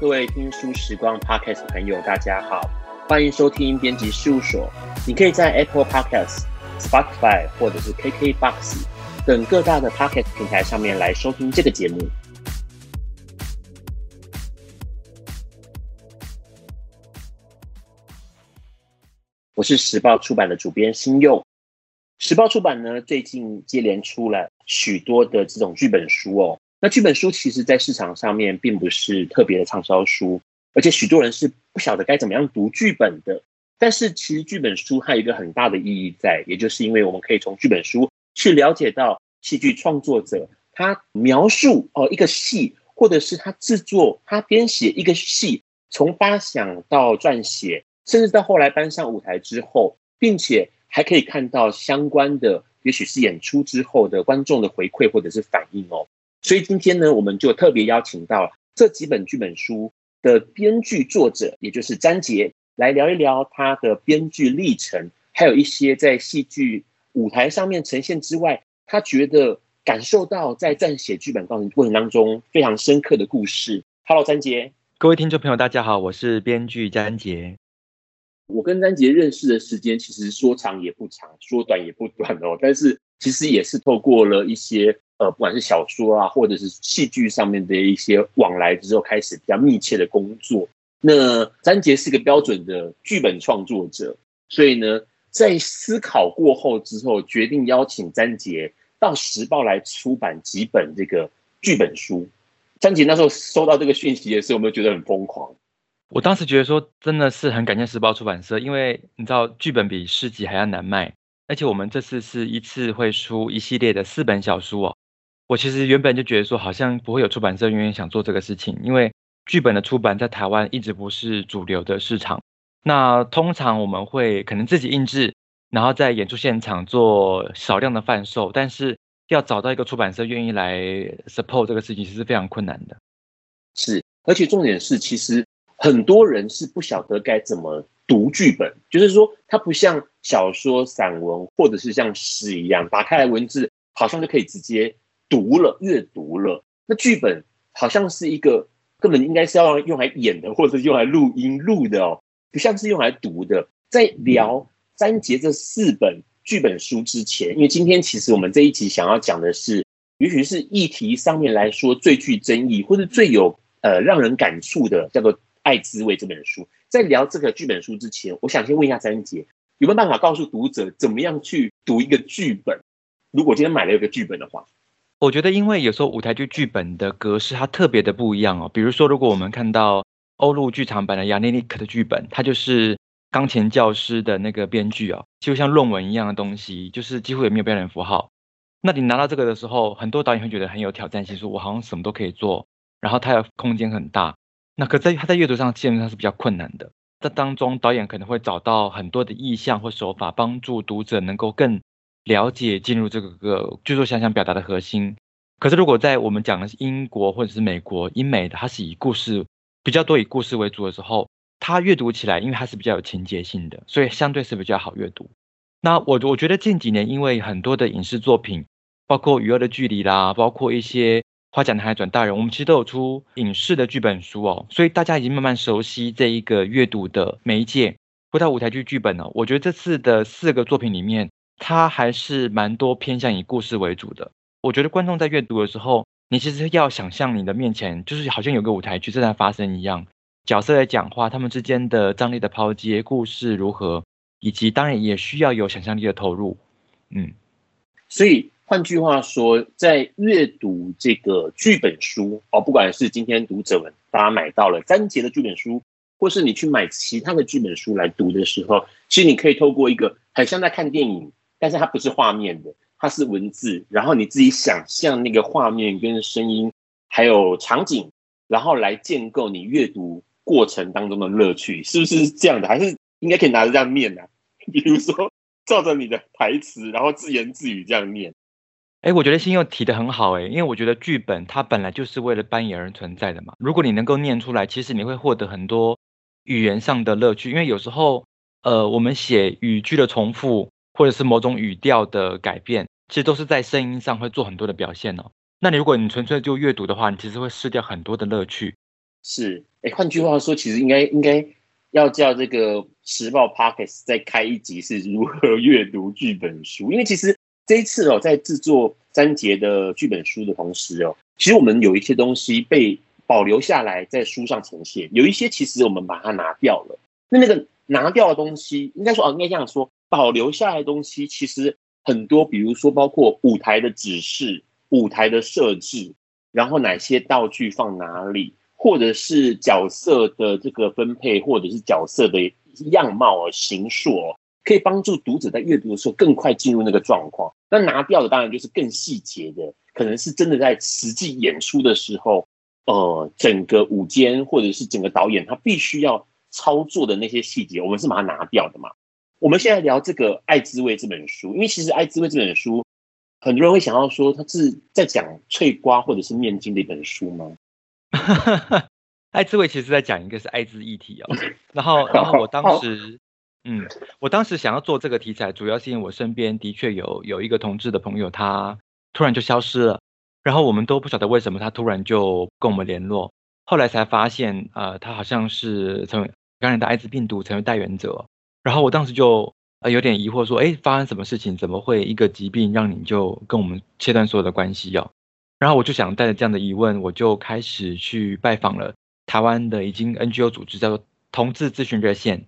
各位听书时光 Podcast 朋友，大家好，欢迎收听编辑事务所。你可以在 Apple Podcast、Spotify 或者是 KKBox 等各大的 Podcast 平台上面来收听这个节目。我是时报出版的主编新佑。时报出版呢，最近接连出了许多的这种剧本书哦。那剧本书其实，在市场上面并不是特别的畅销书，而且许多人是不晓得该怎么样读剧本的。但是，其实剧本书还有一个很大的意义在，也就是因为我们可以从剧本书去了解到戏剧创作者他描述哦一个戏，或者是他制作、他编写一个戏，从发想到撰写，甚至到后来搬上舞台之后，并且还可以看到相关的，也许是演出之后的观众的回馈或者是反应哦。所以今天呢，我们就特别邀请到这几本剧本书的编剧作者，也就是詹杰，来聊一聊他的编剧历程，还有一些在戏剧舞台上面呈现之外，他觉得感受到在撰写剧本过程过程当中非常深刻的故事。Hello，詹杰，各位听众朋友，大家好，我是编剧詹杰。我跟詹杰认识的时间其实说长也不长，说短也不短哦，但是其实也是透过了一些。呃，不管是小说啊，或者是戏剧上面的一些往来之后，开始比较密切的工作。那詹杰是个标准的剧本创作者，所以呢，在思考过后之后，决定邀请詹杰到时报来出版几本这个剧本书。詹杰那时候收到这个讯息的时候，有没有觉得很疯狂？我当时觉得说，真的是很感谢时报出版社，因为你知道，剧本比诗集还要难卖，而且我们这次是一次会出一系列的四本小书哦。我其实原本就觉得说，好像不会有出版社愿意想做这个事情，因为剧本的出版在台湾一直不是主流的市场。那通常我们会可能自己印制，然后在演出现场做少量的贩售，但是要找到一个出版社愿意来 support 这个事情，其实是非常困难的。是，而且重点是，其实很多人是不晓得该怎么读剧本，就是说，它不像小说、散文，或者是像诗一样，打开来文字好像就可以直接。读了，阅读了，那剧本好像是一个根本应该是要用来演的，或者是用来录音录的哦，不像是用来读的。在聊詹杰这四本剧本书之前，因为今天其实我们这一集想要讲的是，也许是议题上面来说最具争议，或者最有呃让人感触的，叫做《爱滋味》这本书。在聊这个剧本书之前，我想先问一下詹杰，有没有办法告诉读者怎么样去读一个剧本？如果今天买了一个剧本的话。我觉得，因为有时候舞台剧剧本的格式它特别的不一样哦。比如说，如果我们看到欧陆剧场版的《亚涅尼克》的剧本，它就是钢琴教师的那个编剧哦，就像论文一样的东西，就是几乎也没有标点符号。那你拿到这个的时候，很多导演会觉得很有挑战性，说我好像什么都可以做，然后它的空间很大。那可在它在阅读上基本上是比较困难的。这当中，导演可能会找到很多的意象或手法，帮助读者能够更。了解进入这个个剧作想想表达的核心，可是如果在我们讲的是英国或者是美国英美的，它是以故事比较多，以故事为主的时候，它阅读起来，因为它是比较有情节性的，所以相对是比较好阅读。那我我觉得近几年因为很多的影视作品，包括《与恶的距离》啦，包括一些《花甲男孩转大人》，我们其实都有出影视的剧本书哦，所以大家已经慢慢熟悉这一个阅读的媒介。回到舞台剧剧本呢，我觉得这次的四个作品里面。它还是蛮多偏向以故事为主的。我觉得观众在阅读的时候，你其实要想象你的面前就是好像有个舞台剧正在发生一样，角色在讲话，他们之间的张力的抛接，故事如何，以及当然也需要有想象力的投入。嗯，所以换句话说，在阅读这个剧本书哦，不管是今天读者们大家买到了詹杰的剧本书，或是你去买其他的剧本书来读的时候，其实你可以透过一个很像在看电影。但是它不是画面的，它是文字，然后你自己想象那个画面跟声音，还有场景，然后来建构你阅读过程当中的乐趣，是不是这样的？还是应该可以拿着这样念呢、啊？比如说照着你的台词，然后自言自语这样念。哎，我觉得新佑提得很好哎，因为我觉得剧本它本来就是为了扮演而存在的嘛。如果你能够念出来，其实你会获得很多语言上的乐趣，因为有时候呃，我们写语句的重复。或者是某种语调的改变，其实都是在声音上会做很多的表现哦。那你如果你纯粹就阅读的话，你其实会失掉很多的乐趣。是，哎，换句话说，其实应该应该要叫这个时报 Podcast 再开一集是如何阅读剧本书，因为其实这一次哦，在制作三节的剧本书的同时哦，其实我们有一些东西被保留下来在书上呈现，有一些其实我们把它拿掉了。那那个拿掉的东西，应该说哦，应该这样说，保留下来的东西其实很多，比如说包括舞台的指示、舞台的设置，然后哪些道具放哪里。或者是角色的这个分配，或者是角色的样貌啊、形塑，可以帮助读者在阅读的时候更快进入那个状况。那拿掉的当然就是更细节的，可能是真的在实际演出的时候，呃，整个舞间或者是整个导演他必须要操作的那些细节，我们是把它拿掉的嘛。我们现在聊这个《爱滋味》这本书，因为其实《爱滋味》这本书，很多人会想要说，它是在讲脆瓜或者是面筋的一本书吗？爱滋味其实在讲一个是艾滋议题哦，然后然后我当时，嗯，我当时想要做这个题材，主要是因为我身边的确有有一个同志的朋友，他突然就消失了，然后我们都不晓得为什么他突然就跟我们联络，后来才发现，呃，他好像是成为感染的艾滋病毒成为带原者，然后我当时就呃有点疑惑说，哎，发生什么事情？怎么会一个疾病让你就跟我们切断所有的关系哦？然后我就想带着这样的疑问，我就开始去拜访了台湾的已经 NGO 组织，叫做同志咨询热线。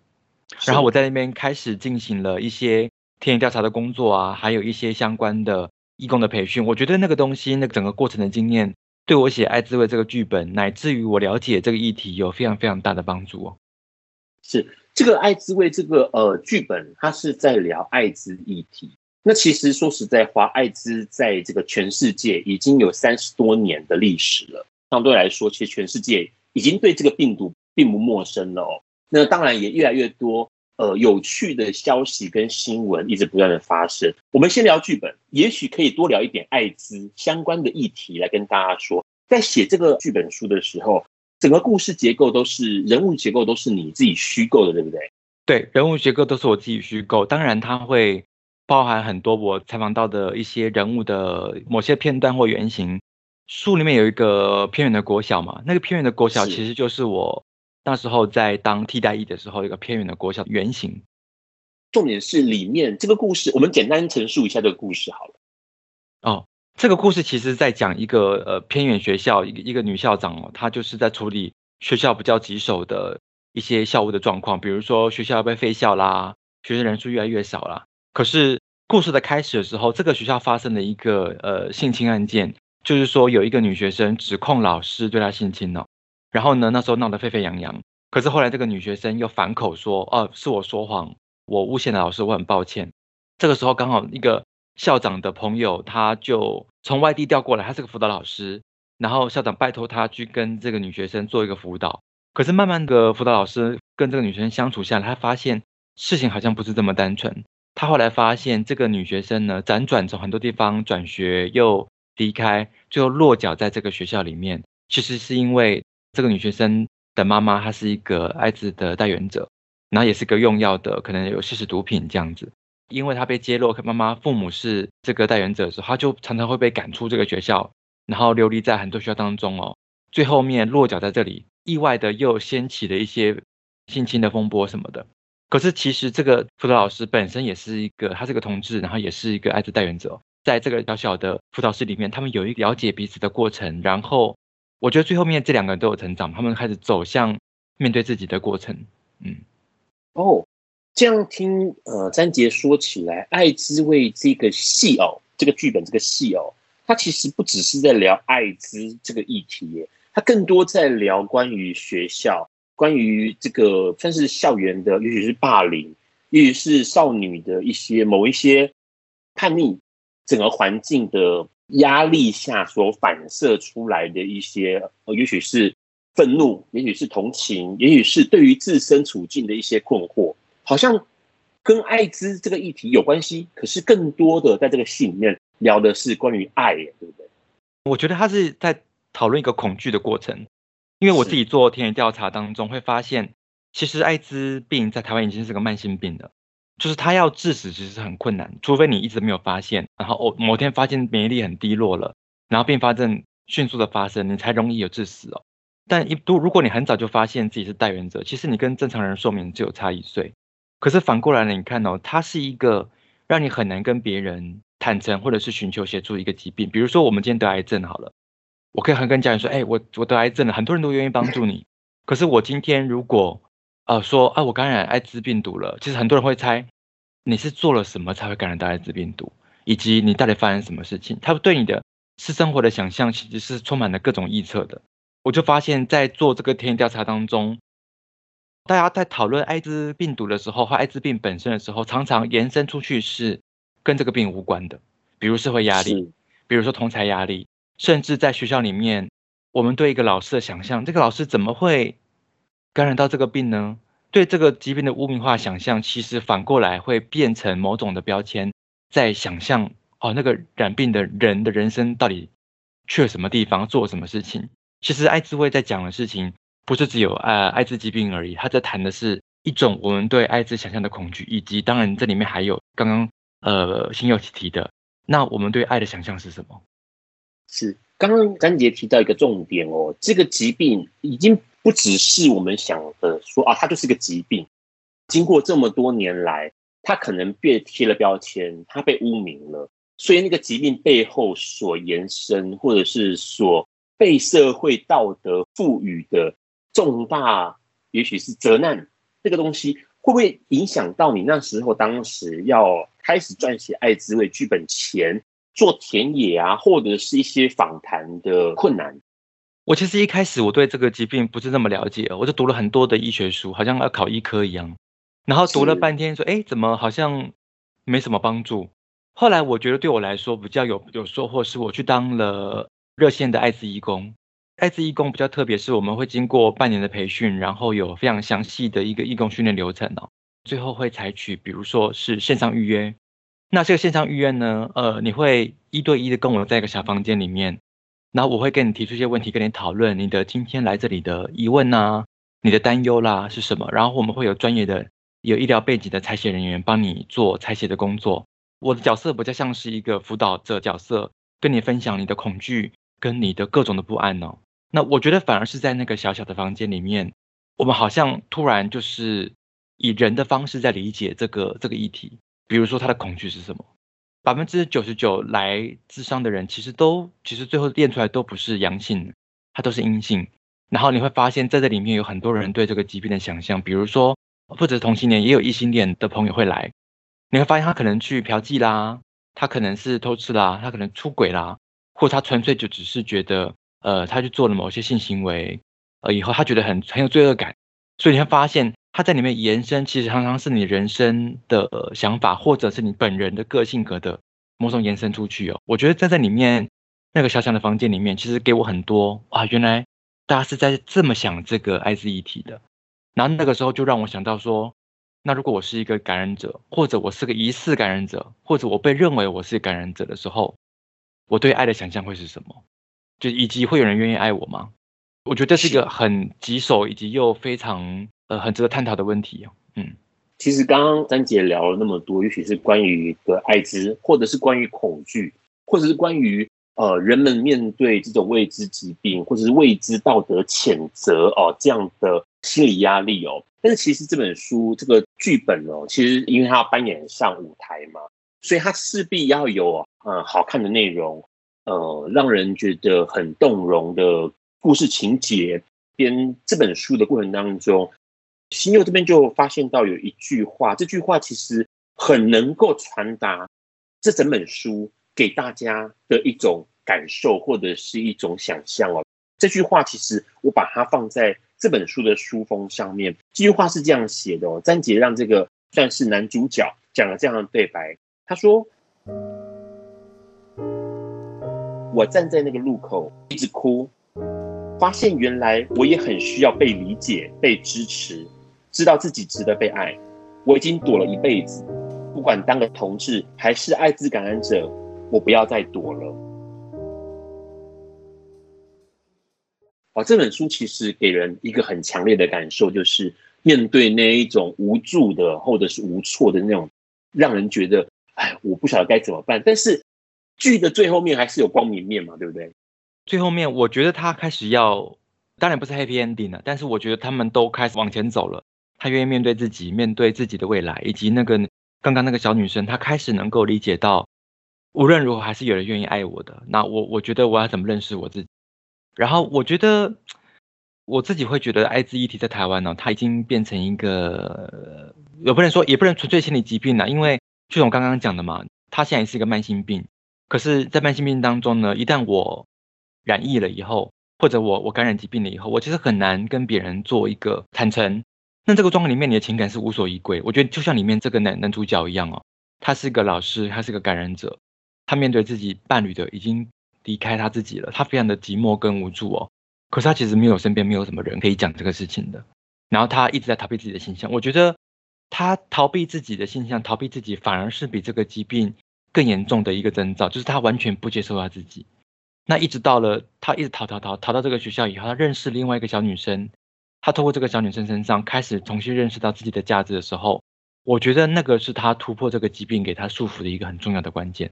然后我在那边开始进行了一些田野调查的工作啊，还有一些相关的义工的培训。我觉得那个东西，那个整个过程的经验，对我写《爱滋味》这个剧本，乃至于我了解这个议题，有非常非常大的帮助哦。是这个《艾滋味》这个呃剧本，它是在聊艾滋议题。那其实说实在话，艾滋在这个全世界已经有三十多年的历史了。相对来说，其实全世界已经对这个病毒并不陌生了哦。那当然也越来越多呃有趣的消息跟新闻一直不断的发生。我们先聊剧本，也许可以多聊一点艾滋相关的议题来跟大家说。在写这个剧本书的时候，整个故事结构都是人物结构都是你自己虚构的，对不对？对，人物结构都是我自己虚构。当然，它会。包含很多我采访到的一些人物的某些片段或原型。书里面有一个偏远的国小嘛，那个偏远的国小其实就是我那时候在当替代役的时候一个偏远的国小原型。重点是里面这个故事，我们简单陈述一下这个故事好了。哦，这个故事其实在讲一个呃偏远学校一个一个女校长哦，她就是在处理学校比较棘手的一些校务的状况，比如说学校要被废校啦，学生人数越来越少啦。可是故事的开始的时候，这个学校发生了一个呃性侵案件，就是说有一个女学生指控老师对她性侵了，然后呢，那时候闹得沸沸扬扬。可是后来这个女学生又反口说，哦，是我说谎，我诬陷了老师，我很抱歉。这个时候刚好一个校长的朋友他就从外地调过来，他是个辅导老师，然后校长拜托他去跟这个女学生做一个辅导。可是慢慢的辅导老师跟这个女生相处下来，他发现事情好像不是这么单纯。他后来发现，这个女学生呢，辗转从很多地方转学，又离开，最后落脚在这个学校里面。其实是因为这个女学生的妈妈，她是一个艾滋的带原者，然后也是个用药的，可能有吸食毒品这样子。因为他被揭露，妈妈父母是这个代言者的时候，他就常常会被赶出这个学校，然后流离在很多学校当中哦。最后面落脚在这里，意外的又掀起了一些性侵的风波什么的。可是其实这个辅导老师本身也是一个，他是个同志，然后也是一个艾滋代言者，在这个小小的辅导室里面，他们有一了解彼此的过程，然后我觉得最后面这两个人都有成长，他们开始走向面对自己的过程。嗯，哦，这样听呃詹杰说起来，爱滋味这个戏哦，这个剧本这个戏哦，它其实不只是在聊艾滋这个议题耶，它更多在聊关于学校。关于这个算是校园的，也许是霸凌，也许是少女的一些某一些叛逆，整个环境的压力下所反射出来的一些，呃，也许是愤怒，也许是同情，也许是对于自身处境的一些困惑，好像跟艾滋这个议题有关系。可是更多的在这个戏里面聊的是关于爱，对不对？我觉得他是在讨论一个恐惧的过程。因为我自己做田野调查当中会发现，其实艾滋病在台湾已经是个慢性病了，就是它要致死其实是很困难，除非你一直没有发现，然后某天发现免疫力很低落了，然后并发症迅速的发生，你才容易有致死哦。但一都如果你很早就发现自己是带原者，其实你跟正常人寿命只有差一岁。可是反过来呢，你看哦，它是一个让你很难跟别人坦诚或者是寻求协助一个疾病。比如说我们今天得癌症好了，我可以很跟家人说，哎，我我得癌症了，很多人都愿意帮助你。可是我今天如果呃说啊，我感染艾滋病毒了，其实很多人会猜你是做了什么才会感染到艾滋病毒，以及你到底发生什么事情。他对你的私生活的想象其实是充满了各种臆测的。我就发现，在做这个田野调查当中，大家在讨论艾滋病毒的时候，或艾滋病本身的时候，常常延伸出去是跟这个病无关的，比如社会压力，比如说同才压力，甚至在学校里面，我们对一个老师的想象，这个老师怎么会感染到这个病呢？对这个疾病的污名化想象，其实反过来会变成某种的标签，在想象哦，那个染病的人的人生到底去了什么地方，做了什么事情。其实艾滋会在讲的事情，不是只有呃艾滋疾病而已，他在谈的是一种我们对艾滋想象的恐惧，以及当然这里面还有刚刚呃新友提的，那我们对爱的想象是什么？是刚刚詹杰提到一个重点哦，这个疾病已经不只是我们想的说啊，它就是个疾病，经过这么多年来，它可能被贴了标签，它被污名了，所以那个疾病背后所延伸或者是所。被社会道德赋予的重大，也许是责难，这个东西会不会影响到你那时候当时要开始撰写爱滋味剧本前做田野啊，或者是一些访谈的困难？我其实一开始我对这个疾病不是那么了解，我就读了很多的医学书，好像要考医科一样，然后读了半天说，哎，怎么好像没什么帮助？后来我觉得对我来说比较有有收获，是我去当了。热线的艾滋义工，艾滋义工比较特别，是我们会经过半年的培训，然后有非常详细的一个义工训练流程哦。最后会采取，比如说是线上预约。那这个线上预约呢，呃，你会一对一的跟我在一个小房间里面，然后我会跟你提出一些问题，跟你讨论你的今天来这里的疑问呐、啊，你的担忧啦是什么？然后我们会有专业的有医疗背景的采写人员帮你做采写的工作。我的角色比较像是一个辅导者角色，跟你分享你的恐惧。跟你的各种的不安哦，那我觉得反而是在那个小小的房间里面，我们好像突然就是以人的方式在理解这个这个议题。比如说他的恐惧是什么？百分之九十九来咨商的人，其实都其实最后验出来都不是阳性，他都是阴性。然后你会发现在这里面有很多人对这个疾病的想象，比如说不止同性恋，也有异性恋的朋友会来。你会发现他可能去嫖妓啦，他可能是偷吃啦，他可能出轨啦。或他纯粹就只是觉得，呃，他去做了某些性行为，呃，以后他觉得很很有罪恶感，所以你会发现他在里面延伸，其实常常是你人生的想法，或者是你本人的个性格的某种延伸出去哦。我觉得站在里面那个小小的房间里面，其实给我很多啊，原来大家是在这么想这个艾滋议题的。然后那个时候就让我想到说，那如果我是一个感染者，或者我是个疑似感染者，或者我被认为我是感染者的时候。我对爱的想象会是什么？就以及会有人愿意爱我吗？我觉得这是一个很棘手以及又非常呃很值得探讨的问题。嗯，其实刚刚詹姐聊了那么多，也许是关于的艾滋，或者是关于恐惧，或者是关于呃人们面对这种未知疾病，或者是未知道德谴责哦这样的心理压力哦。但是其实这本书这个剧本哦，其实因为它要扮演上舞台嘛。所以它势必要有呃好看的内容，呃让人觉得很动容的故事情节。编这本书的过程当中，新佑这边就发现到有一句话，这句话其实很能够传达这整本书给大家的一种感受或者是一种想象哦。这句话其实我把它放在这本书的书封上面。这句话是这样写的哦，詹杰让这个算是男主角讲了这样的对白。他说：“我站在那个路口，一直哭，发现原来我也很需要被理解、被支持，知道自己值得被爱。我已经躲了一辈子，不管当个同志还是艾滋感染者，我不要再躲了。”哦，这本书其实给人一个很强烈的感受，就是面对那一种无助的或者是无措的那种，让人觉得。哎，我不晓得该怎么办。但是剧的最后面还是有光明面嘛，对不对？最后面，我觉得他开始要当然不是 happy ending 了，但是我觉得他们都开始往前走了。他愿意面对自己，面对自己的未来，以及那个刚刚那个小女生，她开始能够理解到，无论如何还是有人愿意爱我的。那我我觉得我要怎么认识我自己？然后我觉得我自己会觉得艾滋议题在台湾呢，它已经变成一个，也不能说也不能纯粹心理疾病了，因为就像我刚刚讲的嘛，它现在也是一个慢性病。可是，在慢性病当中呢，一旦我染疫了以后，或者我我感染疾病了以后，我其实很难跟别人做一个坦诚。那这个状况里面，你的情感是无所依归。我觉得就像里面这个男男主角一样哦，他是个老师，他是个感染者，他面对自己伴侣的已经离开他自己了，他非常的寂寞跟无助哦。可是他其实没有身边没有什么人可以讲这个事情的，然后他一直在逃避自己的形象。我觉得他逃避自己的形象，逃避自己，反而是比这个疾病。更严重的一个征兆，就是他完全不接受他自己。那一直到了他一直逃逃逃逃到这个学校以后，他认识另外一个小女生，他透过这个小女生身上开始重新认识到自己的价值的时候，我觉得那个是他突破这个疾病给他束缚的一个很重要的关键。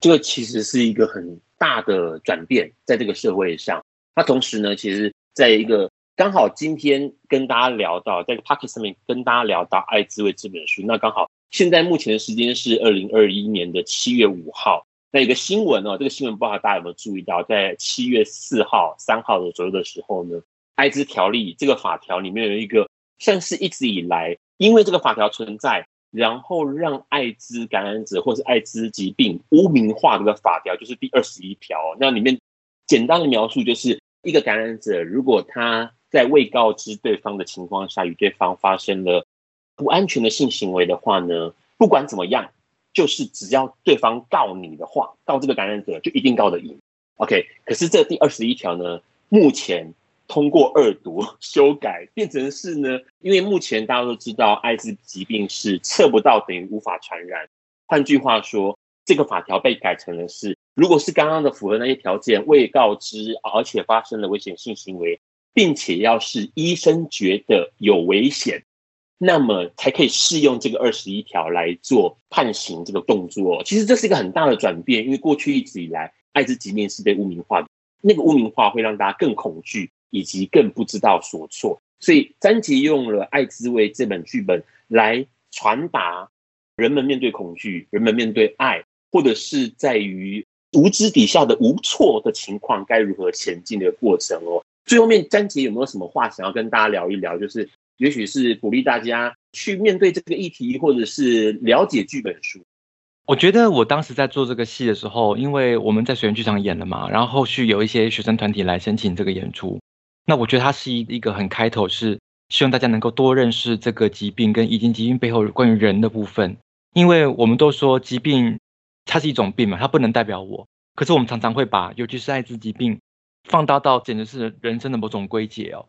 这个其实是一个很大的转变，在这个社会上。他同时呢，其实在一个刚好今天跟大家聊到，在 Podcast 上面跟大家聊到《爱滋味》这本书，那刚好。现在目前的时间是二零二一年的七月五号。那有个新闻哦，这个新闻不知道大家有没有注意到，在七月四号、三号的左右的时候呢，艾滋条例这个法条里面有一个，像是一直以来因为这个法条存在，然后让艾滋感染者或是艾滋疾病污名化的法条，就是第二十一条。那里面简单的描述就是，一个感染者如果他在未告知对方的情况下与对方发生了。不安全的性行为的话呢，不管怎么样，就是只要对方告你的话，告这个感染者就一定告得赢。OK，可是这第二十一条呢，目前通过二读 修改，变成是呢，因为目前大家都知道，艾滋疾病是测不到等于无法传染。换句话说，这个法条被改成了是，如果是刚刚的符合那些条件，未告知而且发生了危险性行为，并且要是医生觉得有危险。那么才可以适用这个二十一条来做判刑这个动作。其实这是一个很大的转变，因为过去一直以来，艾滋疾病是被污名化的，那个污名化会让大家更恐惧，以及更不知道所措。所以詹杰用了《爱滋味》这本剧本来传达人们面对恐惧、人们面对爱，或者是在于无知底下的无措的情况该如何前进的过程哦。最后面，詹杰有没有什么话想要跟大家聊一聊？就是。也许是鼓励大家去面对这个议题，或者是了解剧本书。我觉得我当时在做这个戏的时候，因为我们在水源剧场演了嘛，然后后续有一些学生团体来申请这个演出。那我觉得它是一一个很开头，是希望大家能够多认识这个疾病跟已经疾病背后关于人的部分。因为我们都说疾病它是一种病嘛，它不能代表我。可是我们常常会把，尤其是艾滋疾病，放大到简直是人生的某种归结哦。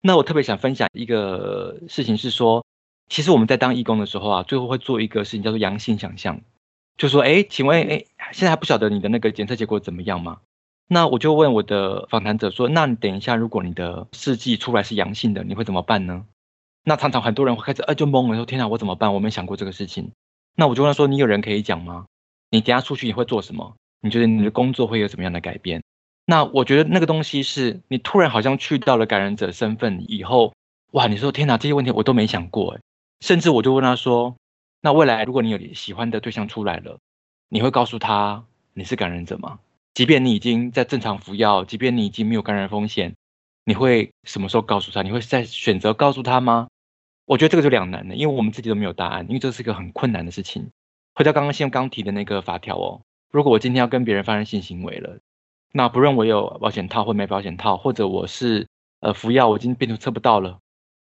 那我特别想分享一个事情是说，其实我们在当义工的时候啊，最后会做一个事情叫做阳性想象，就说，哎，请问，哎，现在还不晓得你的那个检测结果怎么样吗？那我就问我的访谈者说，那你等一下，如果你的试剂出来是阳性的，你会怎么办呢？那常常很多人会开始，哎，就懵了，说，天哪，我怎么办？我没想过这个事情。那我就问他说，你有人可以讲吗？你等下出去你会做什么？你觉得你的工作会有什么样的改变？那我觉得那个东西是你突然好像去到了感染者身份以后，哇！你说天哪，这些问题我都没想过诶，甚至我就问他说：“那未来如果你有喜欢的对象出来了，你会告诉他你是感染者吗？即便你已经在正常服药，即便你已经没有感染风险，你会什么时候告诉他？你会再选择告诉他吗？”我觉得这个就两难了，因为我们自己都没有答案，因为这是一个很困难的事情。回到刚刚先刚提的那个法条哦，如果我今天要跟别人发生性行为了。那不论我有保险套或没保险套，或者我是呃服药，我已经病毒测不到了，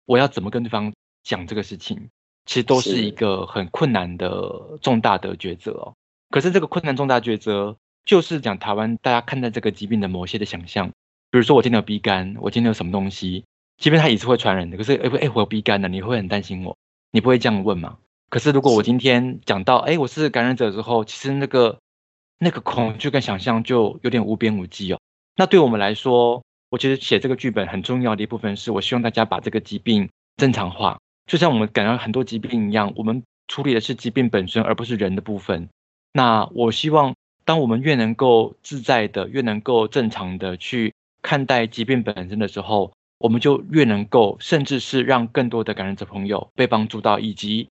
我要怎么跟对方讲这个事情？其实都是一个很困难的重大的抉择哦。可是这个困难重大抉择，就是讲台湾大家看待这个疾病的某些的想象。比如说我今天有鼻肝，我今天有什么东西，即便它也是会传染的。可是哎哎，我有鼻肝的，你会很担心我，你不会这样问吗？可是如果我今天讲到哎我是感染者之后，其实那个。那个恐惧跟想象就有点无边无际哦。那对我们来说，我觉得写这个剧本很重要的一部分是，我希望大家把这个疾病正常化，就像我们感到很多疾病一样，我们处理的是疾病本身，而不是人的部分。那我希望，当我们越能够自在的，越能够正常的去看待疾病本身的时候，我们就越能够，甚至是让更多的感染者朋友被帮助到，以及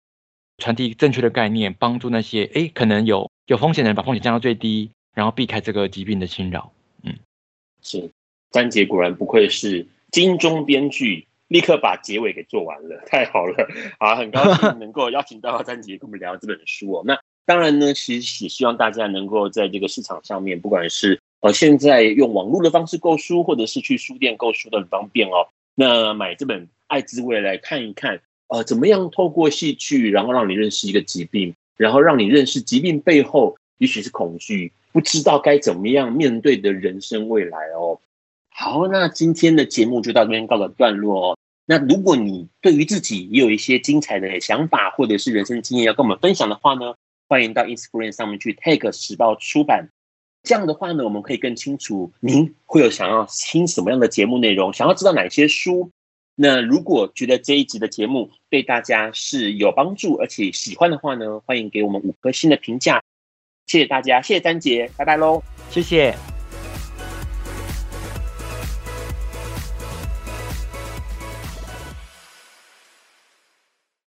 传递正确的概念，帮助那些哎可能有有风险的人把风险降到最低，然后避开这个疾病的侵扰。嗯，是，詹杰果然不愧是金钟编剧，立刻把结尾给做完了，太好了啊！很高兴 能够邀请到詹杰跟我们聊这本书哦。那当然呢，其实也希望大家能够在这个市场上面，不管是呃现在用网络的方式购书，或者是去书店购书都很方便哦。那买这本《爱之未来》看一看，呃，怎么样透过戏剧，然后让你认识一个疾病，然后让你认识疾病背后也许是恐惧，不知道该怎么样面对的人生未来哦。好，那今天的节目就到这边告个段落哦。那如果你对于自己也有一些精彩的想法，或者是人生经验要跟我们分享的话呢，欢迎到 Instagram 上面去 tag 时报出版。这样的话呢，我们可以更清楚您会有想要听什么样的节目内容，想要知道哪些书。那如果觉得这一集的节目对大家是有帮助，而且喜欢的话呢，欢迎给我们五颗星的评价。谢谢大家，谢谢詹杰，拜拜喽，谢谢。